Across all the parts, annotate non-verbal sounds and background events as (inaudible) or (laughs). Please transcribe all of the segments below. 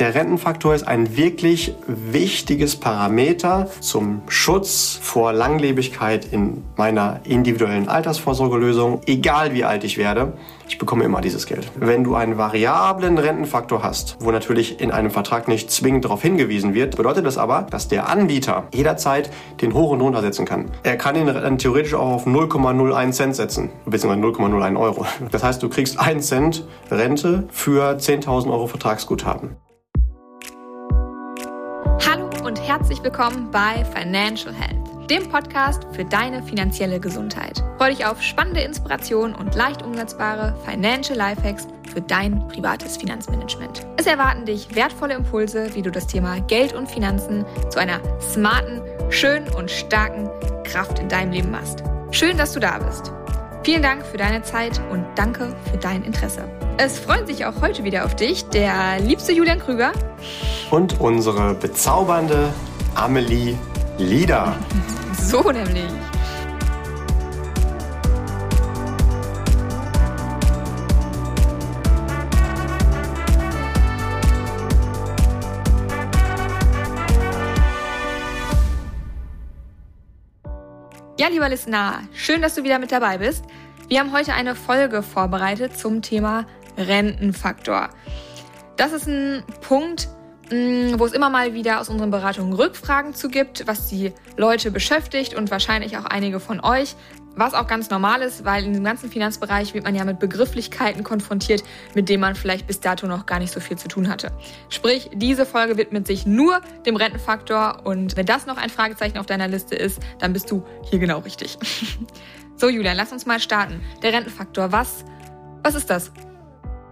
Der Rentenfaktor ist ein wirklich wichtiges Parameter zum Schutz vor Langlebigkeit in meiner individuellen Altersvorsorgelösung, egal wie alt ich werde. Ich bekomme immer dieses Geld. Wenn du einen variablen Rentenfaktor hast, wo natürlich in einem Vertrag nicht zwingend darauf hingewiesen wird, bedeutet das aber, dass der Anbieter jederzeit den hoch und runter setzen kann. Er kann ihn dann theoretisch auch auf 0,01 Cent setzen, beziehungsweise 0,01 Euro. Das heißt, du kriegst 1 Cent Rente für 10.000 Euro Vertragsguthaben. Und herzlich willkommen bei Financial Health dem Podcast für deine finanzielle Gesundheit. Freue dich auf spannende Inspirationen und leicht umsetzbare Financial Lifehacks für dein privates Finanzmanagement. Es erwarten dich wertvolle Impulse, wie du das Thema Geld und Finanzen zu einer smarten, schönen und starken Kraft in deinem Leben machst. Schön, dass du da bist. Vielen Dank für deine Zeit und danke für dein Interesse. Es freuen sich auch heute wieder auf dich der liebste Julian Krüger und unsere bezaubernde Amelie Lieder. (laughs) So nämlich. Ja, lieber Listener, schön, dass du wieder mit dabei bist. Wir haben heute eine Folge vorbereitet zum Thema Rentenfaktor. Das ist ein Punkt, Mm, wo es immer mal wieder aus unseren Beratungen Rückfragen zu gibt, was die Leute beschäftigt und wahrscheinlich auch einige von euch. Was auch ganz normal ist, weil in dem ganzen Finanzbereich wird man ja mit Begrifflichkeiten konfrontiert, mit denen man vielleicht bis dato noch gar nicht so viel zu tun hatte. Sprich, diese Folge widmet sich nur dem Rentenfaktor und wenn das noch ein Fragezeichen auf deiner Liste ist, dann bist du hier genau richtig. (laughs) so, Julian, lass uns mal starten. Der Rentenfaktor, was, was ist das?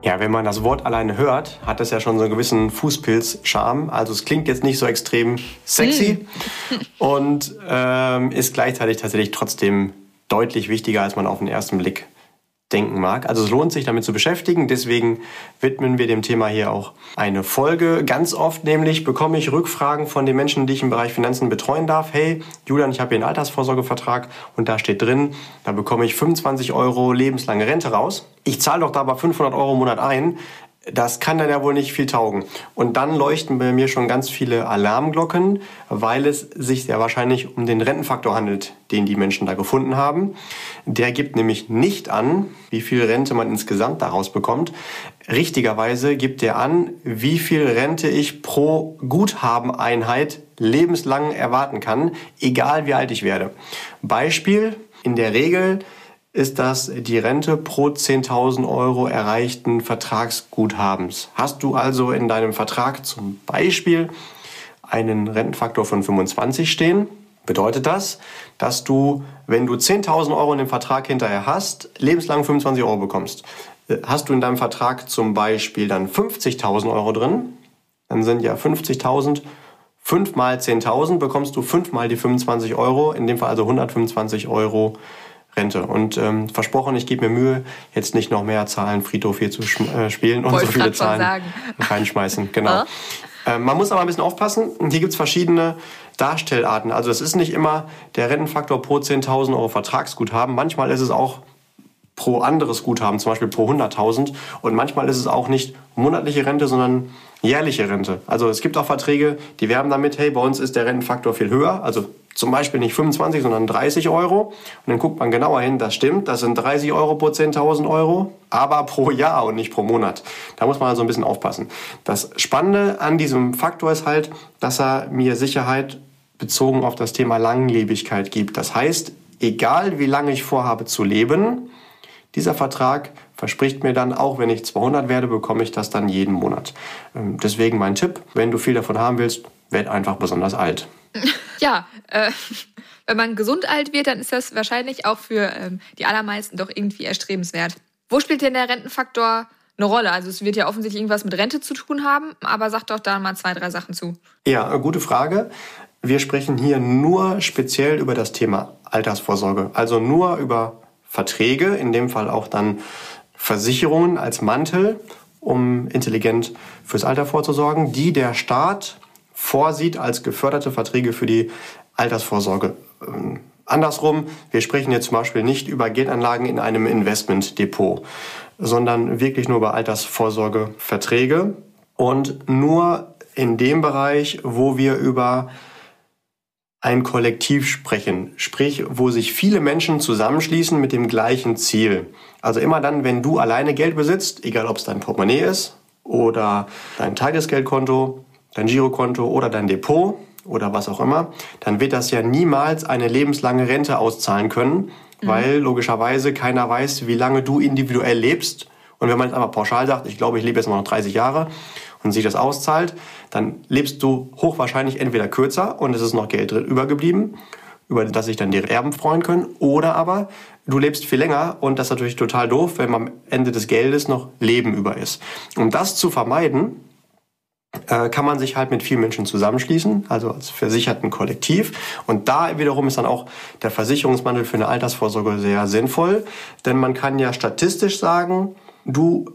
Ja, wenn man das Wort alleine hört, hat es ja schon so einen gewissen Fußpilz-Charme. Also es klingt jetzt nicht so extrem sexy mm. (laughs) und ähm, ist gleichzeitig tatsächlich trotzdem deutlich wichtiger, als man auf den ersten Blick denken mag. Also es lohnt sich damit zu beschäftigen. Deswegen widmen wir dem Thema hier auch eine Folge. Ganz oft nämlich bekomme ich Rückfragen von den Menschen, die ich im Bereich Finanzen betreuen darf. Hey, Julian, ich habe hier einen Altersvorsorgevertrag und da steht drin, da bekomme ich 25 Euro lebenslange Rente raus. Ich zahle doch da aber 500 Euro im Monat ein das kann dann ja wohl nicht viel taugen. Und dann leuchten bei mir schon ganz viele Alarmglocken, weil es sich sehr wahrscheinlich um den Rentenfaktor handelt, den die Menschen da gefunden haben. Der gibt nämlich nicht an, wie viel Rente man insgesamt daraus bekommt. Richtigerweise gibt er an, wie viel Rente ich pro Guthabeneinheit lebenslang erwarten kann, egal wie alt ich werde. Beispiel, in der Regel ist das die Rente pro 10.000 Euro erreichten Vertragsguthabens. Hast du also in deinem Vertrag zum Beispiel einen Rentenfaktor von 25 stehen, bedeutet das, dass du, wenn du 10.000 Euro in dem Vertrag hinterher hast, lebenslang 25 Euro bekommst. Äh, hast du in deinem Vertrag zum Beispiel dann 50.000 Euro drin, dann sind ja 50.000 5 mal 10.000 bekommst du 5 mal die 25 Euro, in dem Fall also 125 Euro Rente. Und ähm, versprochen, ich gebe mir Mühe, jetzt nicht noch mehr Zahlen Friedhof hier zu äh, spielen und Wollte so viele Zahlen reinschmeißen. Genau. Ähm, man muss aber ein bisschen aufpassen. Hier gibt es verschiedene Darstellarten. Also es ist nicht immer der Rentenfaktor pro 10.000 Euro Vertragsguthaben. Manchmal ist es auch pro anderes Guthaben, zum Beispiel pro 100.000. Und manchmal ist es auch nicht monatliche Rente, sondern jährliche Rente. Also es gibt auch Verträge, die werben damit, hey, bei uns ist der Rentenfaktor viel höher. Also zum Beispiel nicht 25, sondern 30 Euro. Und dann guckt man genauer hin, das stimmt, das sind 30 Euro pro 10.000 Euro, aber pro Jahr und nicht pro Monat. Da muss man also ein bisschen aufpassen. Das Spannende an diesem Faktor ist halt, dass er mir Sicherheit bezogen auf das Thema Langlebigkeit gibt. Das heißt, egal wie lange ich vorhabe zu leben, dieser Vertrag verspricht mir dann, auch wenn ich 200 werde, bekomme ich das dann jeden Monat. Ähm, deswegen mein Tipp, wenn du viel davon haben willst, werd einfach besonders alt. (laughs) Ja, äh, (laughs) wenn man gesund alt wird, dann ist das wahrscheinlich auch für ähm, die allermeisten doch irgendwie erstrebenswert. Wo spielt denn der Rentenfaktor eine Rolle? Also es wird ja offensichtlich irgendwas mit Rente zu tun haben, aber sag doch da mal zwei, drei Sachen zu. Ja, gute Frage. Wir sprechen hier nur speziell über das Thema Altersvorsorge, also nur über Verträge, in dem Fall auch dann Versicherungen als Mantel, um intelligent fürs Alter vorzusorgen, die der Staat vorsieht als geförderte Verträge für die Altersvorsorge. Ähm, andersrum, wir sprechen jetzt zum Beispiel nicht über Geldanlagen in einem Investmentdepot, sondern wirklich nur über Altersvorsorgeverträge. und nur in dem Bereich, wo wir über ein Kollektiv sprechen, sprich, wo sich viele Menschen zusammenschließen mit dem gleichen Ziel. Also immer dann, wenn du alleine Geld besitzt, egal ob es dein Portemonnaie ist oder dein Tagesgeldkonto, dein Girokonto oder dein Depot oder was auch immer, dann wird das ja niemals eine lebenslange Rente auszahlen können, mhm. weil logischerweise keiner weiß, wie lange du individuell lebst. Und wenn man jetzt einfach pauschal sagt, ich glaube, ich lebe jetzt mal noch 30 Jahre und sich das auszahlt, dann lebst du hochwahrscheinlich entweder kürzer und es ist noch Geld drin übergeblieben, über das sich dann die Erben freuen können, oder aber du lebst viel länger und das ist natürlich total doof, wenn am Ende des Geldes noch Leben über ist. Um das zu vermeiden, äh, kann man sich halt mit vielen Menschen zusammenschließen, also als versicherten Kollektiv. Und da wiederum ist dann auch der Versicherungsmandel für eine Altersvorsorge sehr sinnvoll, denn man kann ja statistisch sagen, du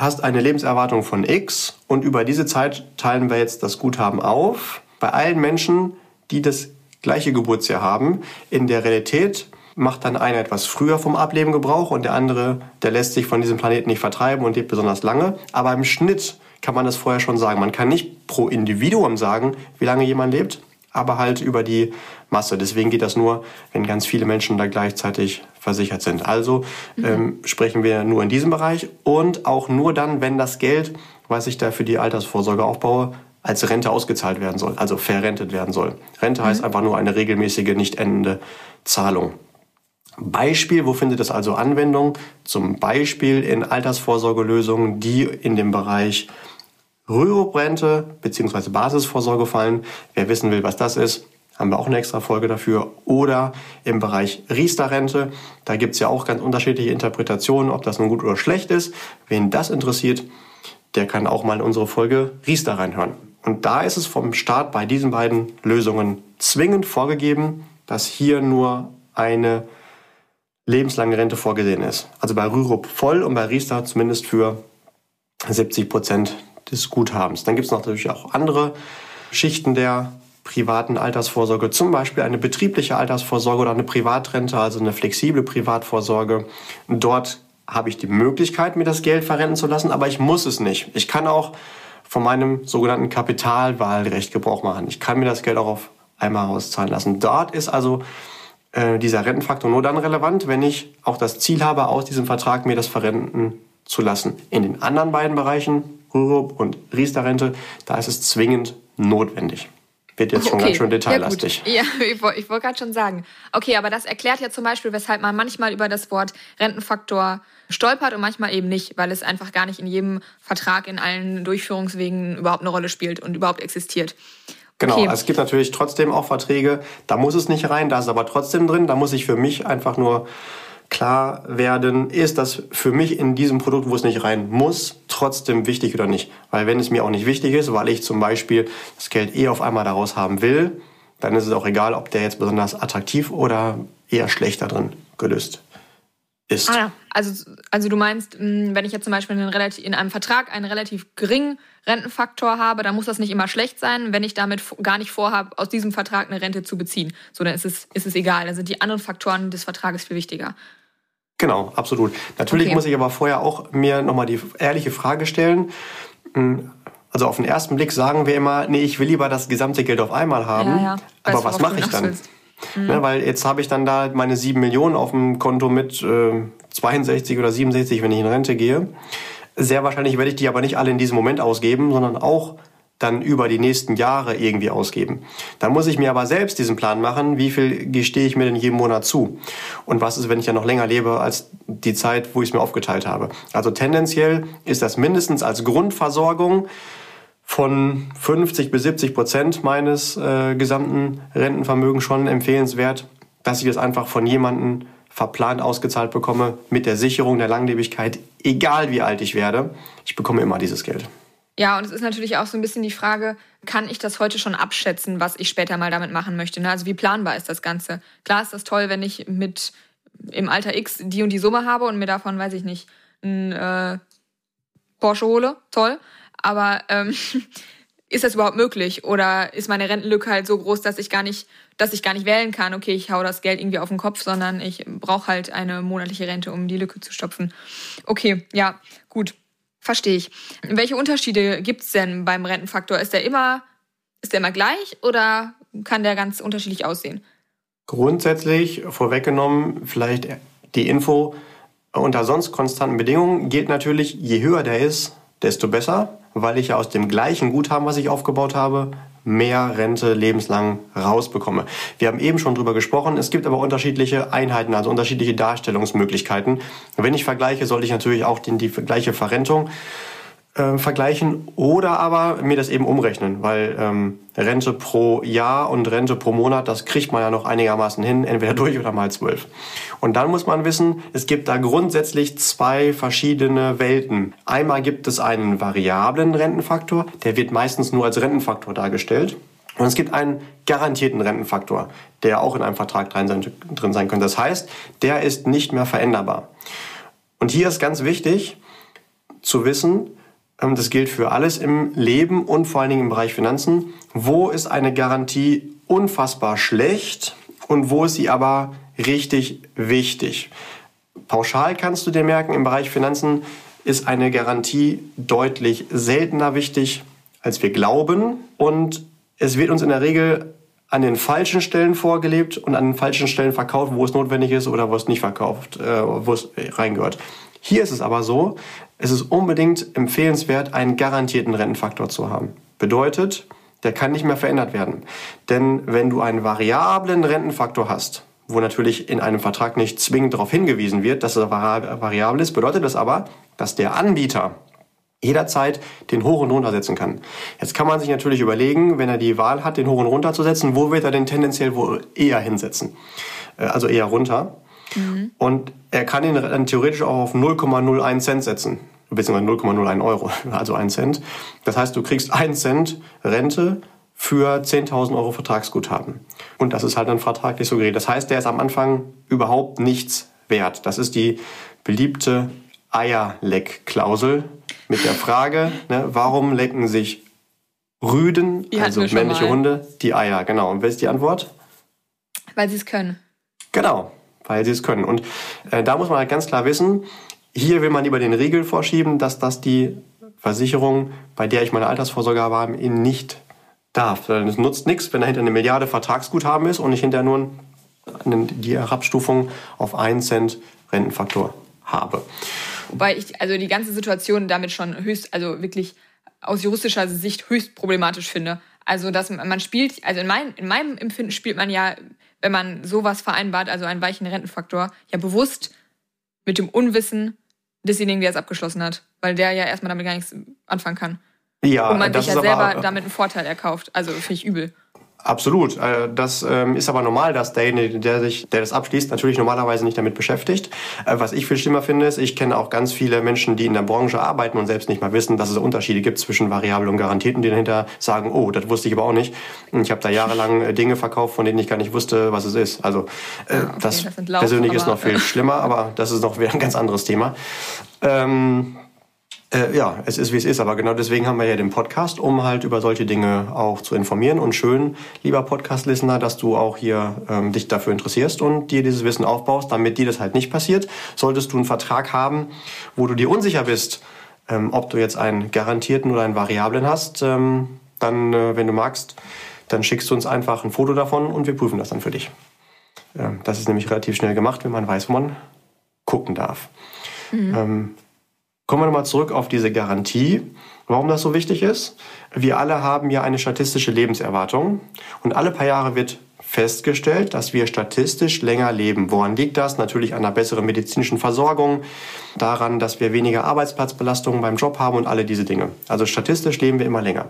hast eine Lebenserwartung von X und über diese Zeit teilen wir jetzt das Guthaben auf. Bei allen Menschen, die das gleiche Geburtsjahr haben, in der Realität macht dann einer etwas früher vom Ableben Gebrauch und der andere, der lässt sich von diesem Planeten nicht vertreiben und lebt besonders lange. Aber im Schnitt kann man das vorher schon sagen. Man kann nicht pro Individuum sagen, wie lange jemand lebt, aber halt über die Masse. Deswegen geht das nur, wenn ganz viele Menschen da gleichzeitig versichert sind. Also mhm. ähm, sprechen wir nur in diesem Bereich und auch nur dann, wenn das Geld, was ich da für die Altersvorsorge aufbaue, als Rente ausgezahlt werden soll, also verrentet werden soll. Rente mhm. heißt einfach nur eine regelmäßige, nicht endende Zahlung. Beispiel, wo findet es also Anwendung? Zum Beispiel in Altersvorsorgelösungen, die in dem Bereich Rürup-Rente bzw. Basisvorsorge fallen. Wer wissen will, was das ist, haben wir auch eine extra Folge dafür. Oder im Bereich Riester-Rente, da gibt es ja auch ganz unterschiedliche Interpretationen, ob das nun gut oder schlecht ist. Wen das interessiert, der kann auch mal in unsere Folge Riester reinhören. Und da ist es vom Staat bei diesen beiden Lösungen zwingend vorgegeben, dass hier nur eine lebenslange Rente vorgesehen ist. Also bei Rürup voll und bei Riester zumindest für 70 Prozent des Guthabens. Dann gibt es natürlich auch andere Schichten der privaten Altersvorsorge, zum Beispiel eine betriebliche Altersvorsorge oder eine Privatrente, also eine flexible Privatvorsorge. Dort habe ich die Möglichkeit, mir das Geld verrenten zu lassen, aber ich muss es nicht. Ich kann auch von meinem sogenannten Kapitalwahlrecht Gebrauch machen. Ich kann mir das Geld auch auf einmal auszahlen lassen. Dort ist also äh, dieser Rentenfaktor nur dann relevant, wenn ich auch das Ziel habe, aus diesem Vertrag mir das verrenten zu lassen. In den anderen beiden Bereichen, Rürup und Riester-Rente, da ist es zwingend notwendig. Wird jetzt schon okay. ganz schön detaillastig. Ja, (laughs) ja ich, wollte wollt gerade schon sagen. Okay, aber das erklärt ja zum Beispiel, weshalb man manchmal über das Wort Rentenfaktor stolpert und manchmal eben nicht, weil es einfach gar nicht in jedem Vertrag, in allen Durchführungswegen überhaupt eine Rolle spielt und überhaupt existiert. Genau, okay. es gibt natürlich trotzdem auch Verträge, da muss es nicht rein, da ist aber trotzdem drin, da muss ich für mich einfach nur klar werden, ist das für mich in diesem Produkt, wo es nicht rein muss, trotzdem wichtig oder nicht. Weil wenn es mir auch nicht wichtig ist, weil ich zum Beispiel das Geld eh auf einmal daraus haben will, dann ist es auch egal, ob der jetzt besonders attraktiv oder eher schlechter drin gelöst ist. Ah, ja. also, also du meinst, hm, wenn ich jetzt zum Beispiel in, relativ, in einem Vertrag einen relativ geringen Rentenfaktor habe, dann muss das nicht immer schlecht sein, wenn ich damit gar nicht vorhabe, aus diesem Vertrag eine Rente zu beziehen. So, dann ist es, ist es egal. Dann sind die anderen Faktoren des Vertrages viel wichtiger. Genau, absolut. Natürlich okay. muss ich aber vorher auch mir nochmal die ehrliche Frage stellen. Hm, also auf den ersten Blick sagen wir immer, nee, ich will lieber das gesamte Geld auf einmal haben. Ja, ja. Aber was mache ich dann? Mhm. Ne, weil jetzt habe ich dann da meine sieben Millionen auf dem Konto mit äh, 62 oder 67, wenn ich in Rente gehe. Sehr wahrscheinlich werde ich die aber nicht alle in diesem Moment ausgeben, sondern auch dann über die nächsten Jahre irgendwie ausgeben. Dann muss ich mir aber selbst diesen Plan machen, wie viel gestehe ich mir denn jeden Monat zu? Und was ist, wenn ich ja noch länger lebe als die Zeit, wo ich es mir aufgeteilt habe? Also tendenziell ist das mindestens als Grundversorgung von 50 bis 70 Prozent meines äh, gesamten Rentenvermögens schon empfehlenswert, dass ich das einfach von jemandem verplant ausgezahlt bekomme mit der Sicherung der Langlebigkeit, egal wie alt ich werde. Ich bekomme immer dieses Geld. Ja, und es ist natürlich auch so ein bisschen die Frage, kann ich das heute schon abschätzen, was ich später mal damit machen möchte? Ne? Also wie planbar ist das Ganze? Klar ist das toll, wenn ich mit im Alter X die und die Summe habe und mir davon, weiß ich nicht, ein äh, Porsche hole. Toll. Aber ähm, (laughs) ist das überhaupt möglich? Oder ist meine Rentenlücke halt so groß, dass ich gar nicht, dass ich gar nicht wählen kann, okay, ich hau das Geld irgendwie auf den Kopf, sondern ich brauche halt eine monatliche Rente, um die Lücke zu stopfen. Okay, ja, gut. Verstehe ich. Welche Unterschiede gibt es denn beim Rentenfaktor? Ist der immer, ist der immer gleich oder kann der ganz unterschiedlich aussehen? Grundsätzlich vorweggenommen, vielleicht die Info, unter sonst konstanten Bedingungen gilt natürlich, je höher der ist, desto besser, weil ich ja aus dem gleichen Guthaben, was ich aufgebaut habe, mehr Rente lebenslang rausbekomme. Wir haben eben schon drüber gesprochen. Es gibt aber unterschiedliche Einheiten, also unterschiedliche Darstellungsmöglichkeiten. Wenn ich vergleiche, sollte ich natürlich auch die, die gleiche Verrentung äh, vergleichen oder aber mir das eben umrechnen, weil ähm, Rente pro Jahr und Rente pro Monat, das kriegt man ja noch einigermaßen hin, entweder durch oder mal zwölf. Und dann muss man wissen, es gibt da grundsätzlich zwei verschiedene Welten. Einmal gibt es einen variablen Rentenfaktor, der wird meistens nur als Rentenfaktor dargestellt. Und es gibt einen garantierten Rentenfaktor, der auch in einem Vertrag drin sein, drin sein könnte. Das heißt, der ist nicht mehr veränderbar. Und hier ist ganz wichtig zu wissen, das gilt für alles im Leben und vor allen Dingen im Bereich Finanzen. Wo ist eine Garantie unfassbar schlecht und wo ist sie aber richtig wichtig? Pauschal kannst du dir merken, im Bereich Finanzen ist eine Garantie deutlich seltener wichtig, als wir glauben. Und es wird uns in der Regel an den falschen Stellen vorgelebt und an den falschen Stellen verkauft, wo es notwendig ist oder wo es nicht verkauft, äh, wo es reingehört. Hier ist es aber so, es ist unbedingt empfehlenswert, einen garantierten Rentenfaktor zu haben. Bedeutet, der kann nicht mehr verändert werden. Denn wenn du einen variablen Rentenfaktor hast, wo natürlich in einem Vertrag nicht zwingend darauf hingewiesen wird, dass er variabel ist, bedeutet das aber, dass der Anbieter jederzeit den hoch und runter setzen kann. Jetzt kann man sich natürlich überlegen, wenn er die Wahl hat, den hoch und runter zu setzen, wo wird er denn tendenziell wohl eher hinsetzen? Äh, also eher runter. Mhm. Und er kann ihn dann theoretisch auch auf 0,01 Cent setzen, beziehungsweise 0,01 Euro, (laughs) also 1 Cent. Das heißt, du kriegst 1 Cent Rente für 10.000 Euro Vertragsguthaben. Und das ist halt dann vertraglich so geregelt. Das heißt, der ist am Anfang überhaupt nichts wert. Das ist die beliebte Eierleck-Klausel mit der Frage, ne, warum lecken sich Rüden, also männliche Hunde, die Eier? Genau. Und wer ist die Antwort? Weil sie es können. Genau weil sie es können. Und äh, da muss man halt ganz klar wissen, hier will man lieber den Riegel vorschieben, dass das die Versicherung, bei der ich meine Altersvorsorge habe, eben nicht darf. Es nutzt nichts, wenn dahinter eine Milliarde Vertragsguthaben ist und ich hinterher nur die Herabstufung auf einen Cent Rentenfaktor habe. Wobei ich also die ganze Situation damit schon höchst, also wirklich aus juristischer Sicht höchst problematisch finde. Also, dass man spielt, also in, mein, in meinem Empfinden spielt man ja wenn man sowas vereinbart, also einen weichen Rentenfaktor, ja bewusst mit dem Unwissen desjenigen, der es abgeschlossen hat, weil der ja erstmal damit gar nichts anfangen kann. Ja, und man sich ja selber aber, damit einen Vorteil erkauft. Also finde ich übel. Absolut. Äh, das ähm, ist aber normal, dass derjenige, der sich, der das abschließt, natürlich normalerweise nicht damit beschäftigt. Äh, was ich viel schlimmer finde, ist, ich kenne auch ganz viele Menschen, die in der Branche arbeiten und selbst nicht mal wissen, dass es Unterschiede gibt zwischen variabel und garantierten, die dahinter sagen, oh, das wusste ich aber auch nicht. Ich habe da jahrelang äh, Dinge verkauft, von denen ich gar nicht wusste, was es ist. Also ja, okay, das, das persönlich ist noch viel schlimmer, aber das ist noch (laughs) wieder ein ganz anderes Thema. Ähm, äh, ja, es ist wie es ist, aber genau deswegen haben wir ja den Podcast, um halt über solche Dinge auch zu informieren. Und schön, lieber Podcast-Listener, dass du auch hier ähm, dich dafür interessierst und dir dieses Wissen aufbaust, damit dir das halt nicht passiert. Solltest du einen Vertrag haben, wo du dir unsicher bist, ähm, ob du jetzt einen garantierten oder einen variablen hast, ähm, dann, äh, wenn du magst, dann schickst du uns einfach ein Foto davon und wir prüfen das dann für dich. Ähm, das ist nämlich relativ schnell gemacht, wenn man weiß, wo man gucken darf. Mhm. Kommen wir nochmal zurück auf diese Garantie, warum das so wichtig ist. Wir alle haben ja eine statistische Lebenserwartung und alle paar Jahre wird festgestellt, dass wir statistisch länger leben. Woran liegt das? Natürlich an einer besseren medizinischen Versorgung, daran, dass wir weniger Arbeitsplatzbelastungen beim Job haben und alle diese Dinge. Also statistisch leben wir immer länger.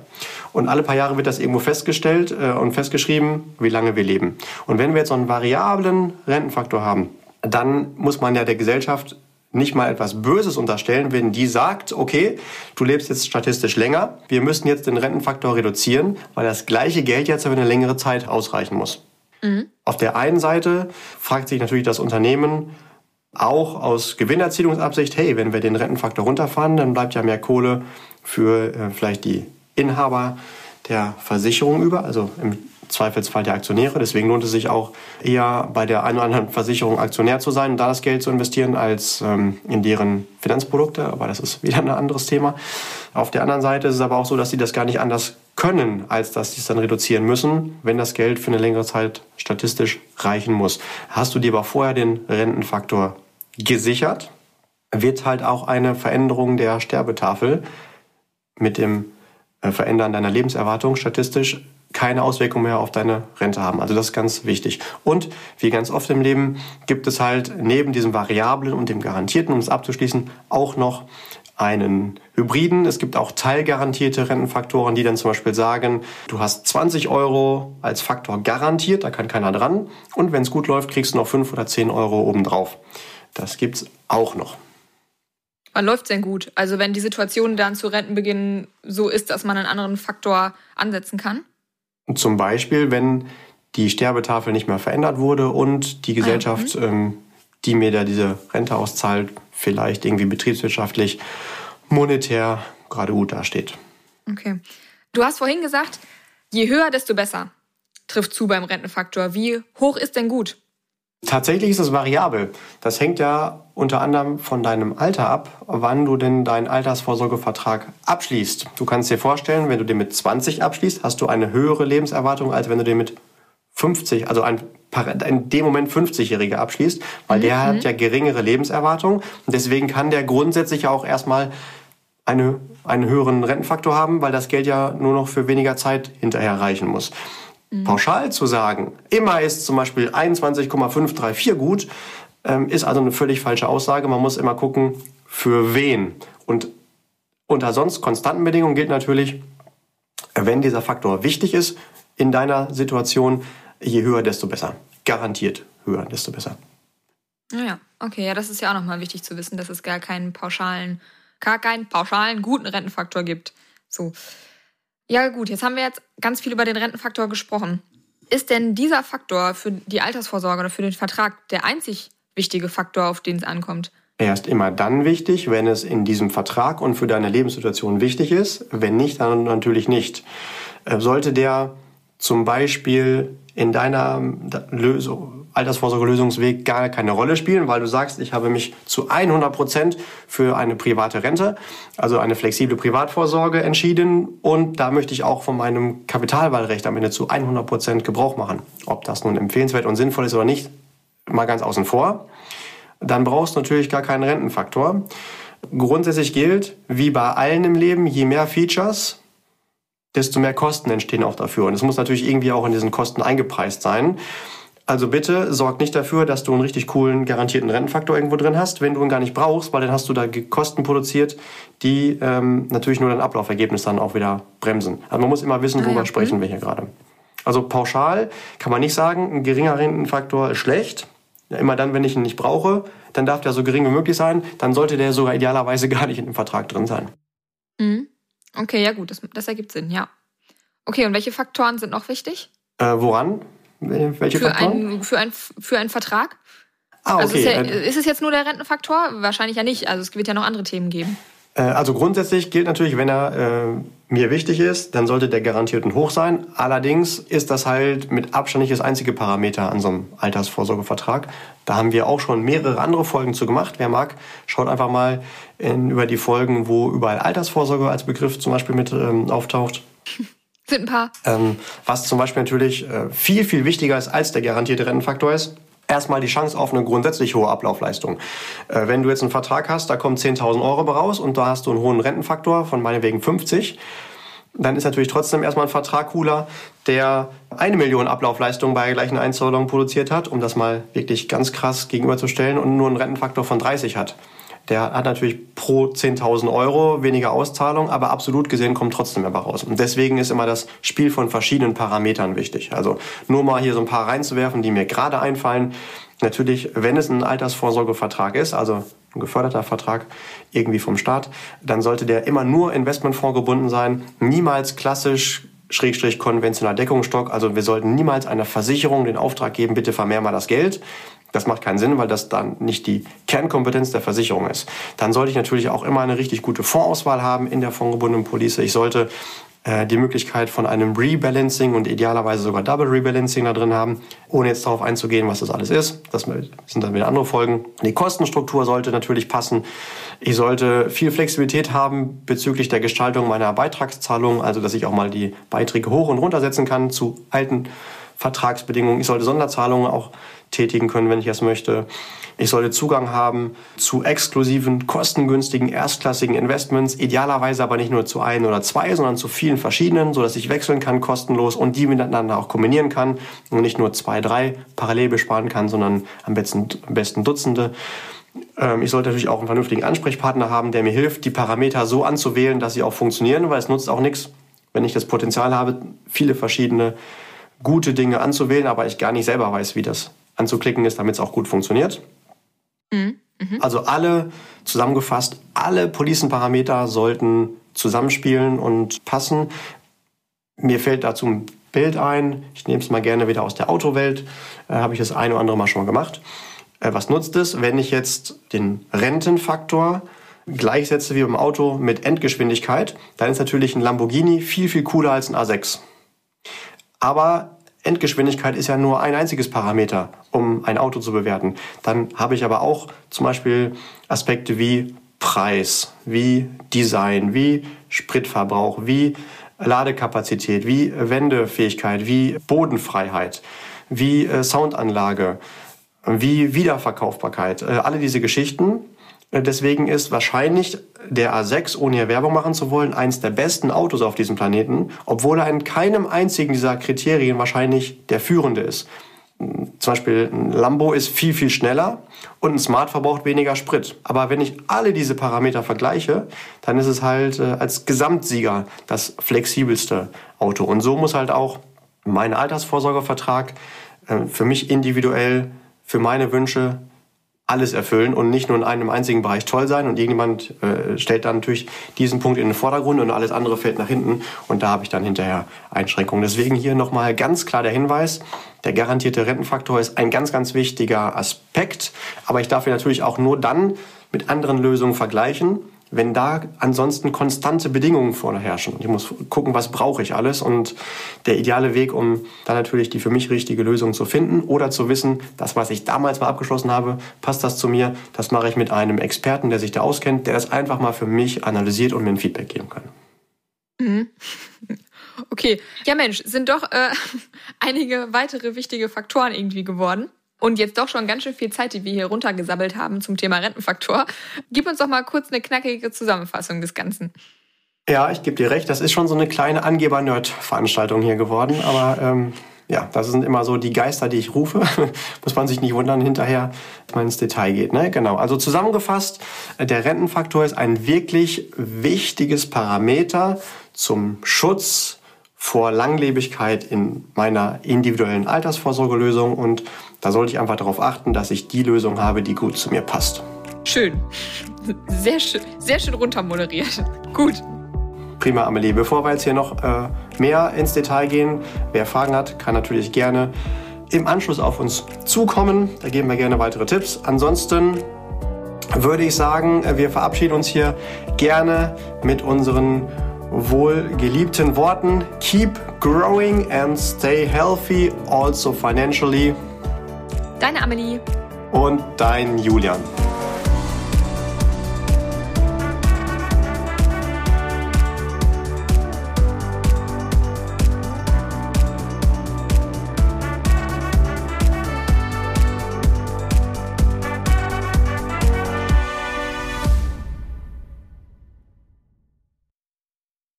Und alle paar Jahre wird das irgendwo festgestellt äh, und festgeschrieben, wie lange wir leben. Und wenn wir jetzt so einen variablen Rentenfaktor haben, dann muss man ja der Gesellschaft nicht mal etwas Böses unterstellen, wenn die sagt, okay, du lebst jetzt statistisch länger, wir müssen jetzt den Rentenfaktor reduzieren, weil das gleiche Geld jetzt über eine längere Zeit ausreichen muss. Mhm. Auf der einen Seite fragt sich natürlich das Unternehmen auch aus Gewinnerzielungsabsicht, hey, wenn wir den Rentenfaktor runterfahren, dann bleibt ja mehr Kohle für äh, vielleicht die Inhaber der Versicherung über, also im Zweifelsfall der Aktionäre. Deswegen lohnt es sich auch eher bei der einen oder anderen Versicherung Aktionär zu sein und da das Geld zu investieren, als ähm, in deren Finanzprodukte. Aber das ist wieder ein anderes Thema. Auf der anderen Seite ist es aber auch so, dass sie das gar nicht anders können, als dass sie es dann reduzieren müssen, wenn das Geld für eine längere Zeit statistisch reichen muss. Hast du dir aber vorher den Rentenfaktor gesichert, wird halt auch eine Veränderung der Sterbetafel mit dem äh, Verändern deiner Lebenserwartung statistisch keine Auswirkung mehr auf deine Rente haben. Also das ist ganz wichtig. Und wie ganz oft im Leben gibt es halt neben diesem Variablen und dem Garantierten, um es abzuschließen, auch noch einen Hybriden. Es gibt auch teilgarantierte Rentenfaktoren, die dann zum Beispiel sagen, du hast 20 Euro als Faktor garantiert, da kann keiner dran. Und wenn es gut läuft, kriegst du noch 5 oder 10 Euro obendrauf. Das gibt's auch noch. Wann läuft's denn gut? Also wenn die Situation dann zu Rentenbeginn so ist, dass man einen anderen Faktor ansetzen kann? Zum Beispiel, wenn die Sterbetafel nicht mehr verändert wurde und die Gesellschaft, ah, ähm, die mir da diese Rente auszahlt, vielleicht irgendwie betriebswirtschaftlich, monetär gerade gut dasteht. Okay. Du hast vorhin gesagt, je höher, desto besser. Trifft zu beim Rentenfaktor. Wie hoch ist denn gut? Tatsächlich ist es variabel. Das hängt ja unter anderem von deinem Alter ab, wann du denn deinen Altersvorsorgevertrag abschließt. Du kannst dir vorstellen, wenn du den mit 20 abschließt, hast du eine höhere Lebenserwartung, als wenn du den mit 50, also ein, in dem Moment 50-Jährige abschließt, weil mhm. der hat ja geringere Lebenserwartung und deswegen kann der grundsätzlich auch erstmal eine, einen höheren Rentenfaktor haben, weil das Geld ja nur noch für weniger Zeit hinterher reichen muss. Mhm. Pauschal zu sagen, immer ist zum Beispiel 21,534 gut, ähm, ist also eine völlig falsche Aussage. Man muss immer gucken, für wen. Und unter sonst konstanten Bedingungen gilt natürlich, wenn dieser Faktor wichtig ist in deiner Situation, je höher, desto besser. Garantiert höher, desto besser. Ja, okay, ja, das ist ja auch nochmal wichtig zu wissen, dass es gar keinen pauschalen, gar keinen pauschalen guten Rentenfaktor gibt. So. Ja, gut, jetzt haben wir jetzt ganz viel über den Rentenfaktor gesprochen. Ist denn dieser Faktor für die Altersvorsorge oder für den Vertrag der einzig wichtige Faktor, auf den es ankommt? Er ist immer dann wichtig, wenn es in diesem Vertrag und für deine Lebenssituation wichtig ist. Wenn nicht, dann natürlich nicht. Äh, sollte der zum Beispiel in deiner Lösung, Altersvorsorgelösungsweg gar keine Rolle spielen, weil du sagst, ich habe mich zu 100 Prozent für eine private Rente, also eine flexible Privatvorsorge entschieden und da möchte ich auch von meinem Kapitalwahlrecht am Ende zu 100 Prozent Gebrauch machen. Ob das nun empfehlenswert und sinnvoll ist oder nicht, mal ganz außen vor. Dann brauchst du natürlich gar keinen Rentenfaktor. Grundsätzlich gilt, wie bei allen im Leben, je mehr Features, desto mehr Kosten entstehen auch dafür. Und es muss natürlich irgendwie auch in diesen Kosten eingepreist sein. Also bitte sorg nicht dafür, dass du einen richtig coolen garantierten Rentenfaktor irgendwo drin hast, wenn du ihn gar nicht brauchst, weil dann hast du da Kosten produziert, die ähm, natürlich nur dein Ablaufergebnis dann auch wieder bremsen. Also man muss immer wissen, worüber ah, ja. sprechen mhm. wir hier gerade. Also pauschal kann man nicht sagen, ein geringer Rentenfaktor ist schlecht. Ja, immer dann, wenn ich ihn nicht brauche, dann darf der so gering wie möglich sein. Dann sollte der sogar idealerweise (laughs) gar nicht in dem Vertrag drin sein. Mhm. Okay, ja gut, das, das ergibt Sinn, ja. Okay, und welche Faktoren sind noch wichtig? Äh, woran? Welche für Faktoren? Ein, für, ein, für einen Vertrag? Ah, okay. Also ist, ja, ist, es jetzt nur der Rentenfaktor? Wahrscheinlich ja nicht. Also es wird ja noch andere Themen geben. Äh, also grundsätzlich gilt natürlich, wenn er äh, mir wichtig ist, dann sollte der garantierten hoch sein. Allerdings ist das halt mit Abstand nicht das einzige Parameter an so einem Altersvorsorgevertrag. Da haben wir auch schon mehrere andere Folgen zu gemacht. Wer mag, schaut einfach mal in, über die Folgen, wo überall Altersvorsorge als Begriff zum Beispiel mit ähm, auftaucht. (laughs) Sind ein paar. Ähm, was zum Beispiel natürlich äh, viel, viel wichtiger ist als der garantierte Rentenfaktor ist, erstmal die Chance auf eine grundsätzlich hohe Ablaufleistung. Äh, wenn du jetzt einen Vertrag hast, da kommen 10.000 Euro raus und da hast du einen hohen Rentenfaktor von meinetwegen 50, dann ist natürlich trotzdem erstmal ein Vertrag cooler, der eine Million Ablaufleistung bei gleichen Einzahlungen produziert hat, um das mal wirklich ganz krass gegenüberzustellen und nur einen Rentenfaktor von 30 hat. Der hat natürlich pro 10.000 Euro weniger Auszahlung, aber absolut gesehen kommt trotzdem mehr raus. Und deswegen ist immer das Spiel von verschiedenen Parametern wichtig. Also nur mal hier so ein paar reinzuwerfen, die mir gerade einfallen. Natürlich, wenn es ein Altersvorsorgevertrag ist, also ein geförderter Vertrag irgendwie vom Staat, dann sollte der immer nur Investmentfonds gebunden sein, niemals klassisch Schrägstrich konventioneller Deckungsstock. Also wir sollten niemals einer Versicherung den Auftrag geben, bitte vermehr mal das Geld. Das macht keinen Sinn, weil das dann nicht die Kernkompetenz der Versicherung ist. Dann sollte ich natürlich auch immer eine richtig gute Fondsauswahl haben in der fondgebundenen Police. Ich sollte äh, die Möglichkeit von einem Rebalancing und idealerweise sogar Double Rebalancing da drin haben, ohne jetzt darauf einzugehen, was das alles ist. Das sind dann wieder andere Folgen. Die Kostenstruktur sollte natürlich passen. Ich sollte viel Flexibilität haben bezüglich der Gestaltung meiner Beitragszahlung, also dass ich auch mal die Beiträge hoch und runter setzen kann zu alten Vertragsbedingungen. Ich sollte Sonderzahlungen auch tätigen können, wenn ich das möchte. Ich sollte Zugang haben zu exklusiven, kostengünstigen, erstklassigen Investments, idealerweise aber nicht nur zu ein oder zwei, sondern zu vielen verschiedenen, so dass ich wechseln kann kostenlos und die miteinander auch kombinieren kann und nicht nur zwei, drei parallel besparen kann, sondern am besten, am besten Dutzende. Ähm, ich sollte natürlich auch einen vernünftigen Ansprechpartner haben, der mir hilft, die Parameter so anzuwählen, dass sie auch funktionieren, weil es nutzt auch nichts, wenn ich das Potenzial habe, viele verschiedene gute Dinge anzuwählen, aber ich gar nicht selber weiß, wie das anzuklicken ist, damit es auch gut funktioniert. Mhm. Mhm. Also alle, zusammengefasst, alle Policenparameter sollten zusammenspielen und passen. Mir fällt dazu ein Bild ein. Ich nehme es mal gerne wieder aus der Autowelt. Äh, Habe ich das ein oder andere Mal schon mal gemacht. Äh, was nutzt es, wenn ich jetzt den Rentenfaktor gleichsetze wie beim Auto mit Endgeschwindigkeit? Dann ist natürlich ein Lamborghini viel, viel cooler als ein A6. Aber Endgeschwindigkeit ist ja nur ein einziges Parameter, um ein Auto zu bewerten. Dann habe ich aber auch zum Beispiel Aspekte wie Preis, wie Design, wie Spritverbrauch, wie Ladekapazität, wie Wendefähigkeit, wie Bodenfreiheit, wie äh, Soundanlage, wie Wiederverkaufbarkeit. Äh, alle diese Geschichten deswegen ist wahrscheinlich der A6, ohne hier Werbung machen zu wollen, eins der besten Autos auf diesem Planeten, obwohl er in keinem einzigen dieser Kriterien wahrscheinlich der führende ist. Zum Beispiel ein Lambo ist viel, viel schneller und ein Smart verbraucht weniger Sprit. Aber wenn ich alle diese Parameter vergleiche, dann ist es halt äh, als Gesamtsieger das flexibelste Auto. Und so muss halt auch mein Altersvorsorgevertrag äh, für mich individuell, für meine Wünsche alles erfüllen und nicht nur in einem einzigen Bereich toll sein. Und irgendjemand äh, stellt dann natürlich diesen Punkt in den Vordergrund und alles andere fällt nach hinten. Und da habe ich dann hinterher Einschränkungen. Deswegen hier nochmal ganz klar der Hinweis, der garantierte Rentenfaktor ist ein ganz, ganz wichtiger Aspekt. Aber ich darf ihn natürlich auch nur dann mit anderen Lösungen vergleichen, wenn da ansonsten konstante Bedingungen vorherrschen. Ich muss gucken, was brauche ich alles und der ideale Weg, um dann natürlich die für mich richtige Lösung zu finden oder zu wissen, das, was ich damals mal abgeschlossen habe, passt das zu mir, das mache ich mit einem Experten, der sich da auskennt, der das einfach mal für mich analysiert und mir ein Feedback geben kann. Mhm. (laughs) Okay, ja Mensch, sind doch äh, (laughs) einige weitere wichtige Faktoren irgendwie geworden. Und jetzt doch schon ganz schön viel Zeit, die wir hier runtergesabbelt haben zum Thema Rentenfaktor. Gib uns doch mal kurz eine knackige Zusammenfassung des Ganzen. Ja, ich gebe dir recht. Das ist schon so eine kleine Angeber-Nerd-Veranstaltung hier geworden. Aber ähm, ja, das sind immer so die Geister, die ich rufe. (laughs) Muss man sich nicht wundern hinterher, wenn man ins Detail geht. Ne? Genau. Also zusammengefasst, der Rentenfaktor ist ein wirklich wichtiges Parameter zum Schutz vor Langlebigkeit in meiner individuellen Altersvorsorgelösung und da sollte ich einfach darauf achten, dass ich die Lösung habe, die gut zu mir passt. Schön. Sehr schön, sehr schön runtermoderiert. Gut. Prima, Amelie. Bevor wir jetzt hier noch äh, mehr ins Detail gehen, wer Fragen hat, kann natürlich gerne im Anschluss auf uns zukommen. Da geben wir gerne weitere Tipps. Ansonsten würde ich sagen, wir verabschieden uns hier gerne mit unseren wohlgeliebten Worten. Keep growing and stay healthy, also financially. Deine Amelie. Und dein Julian.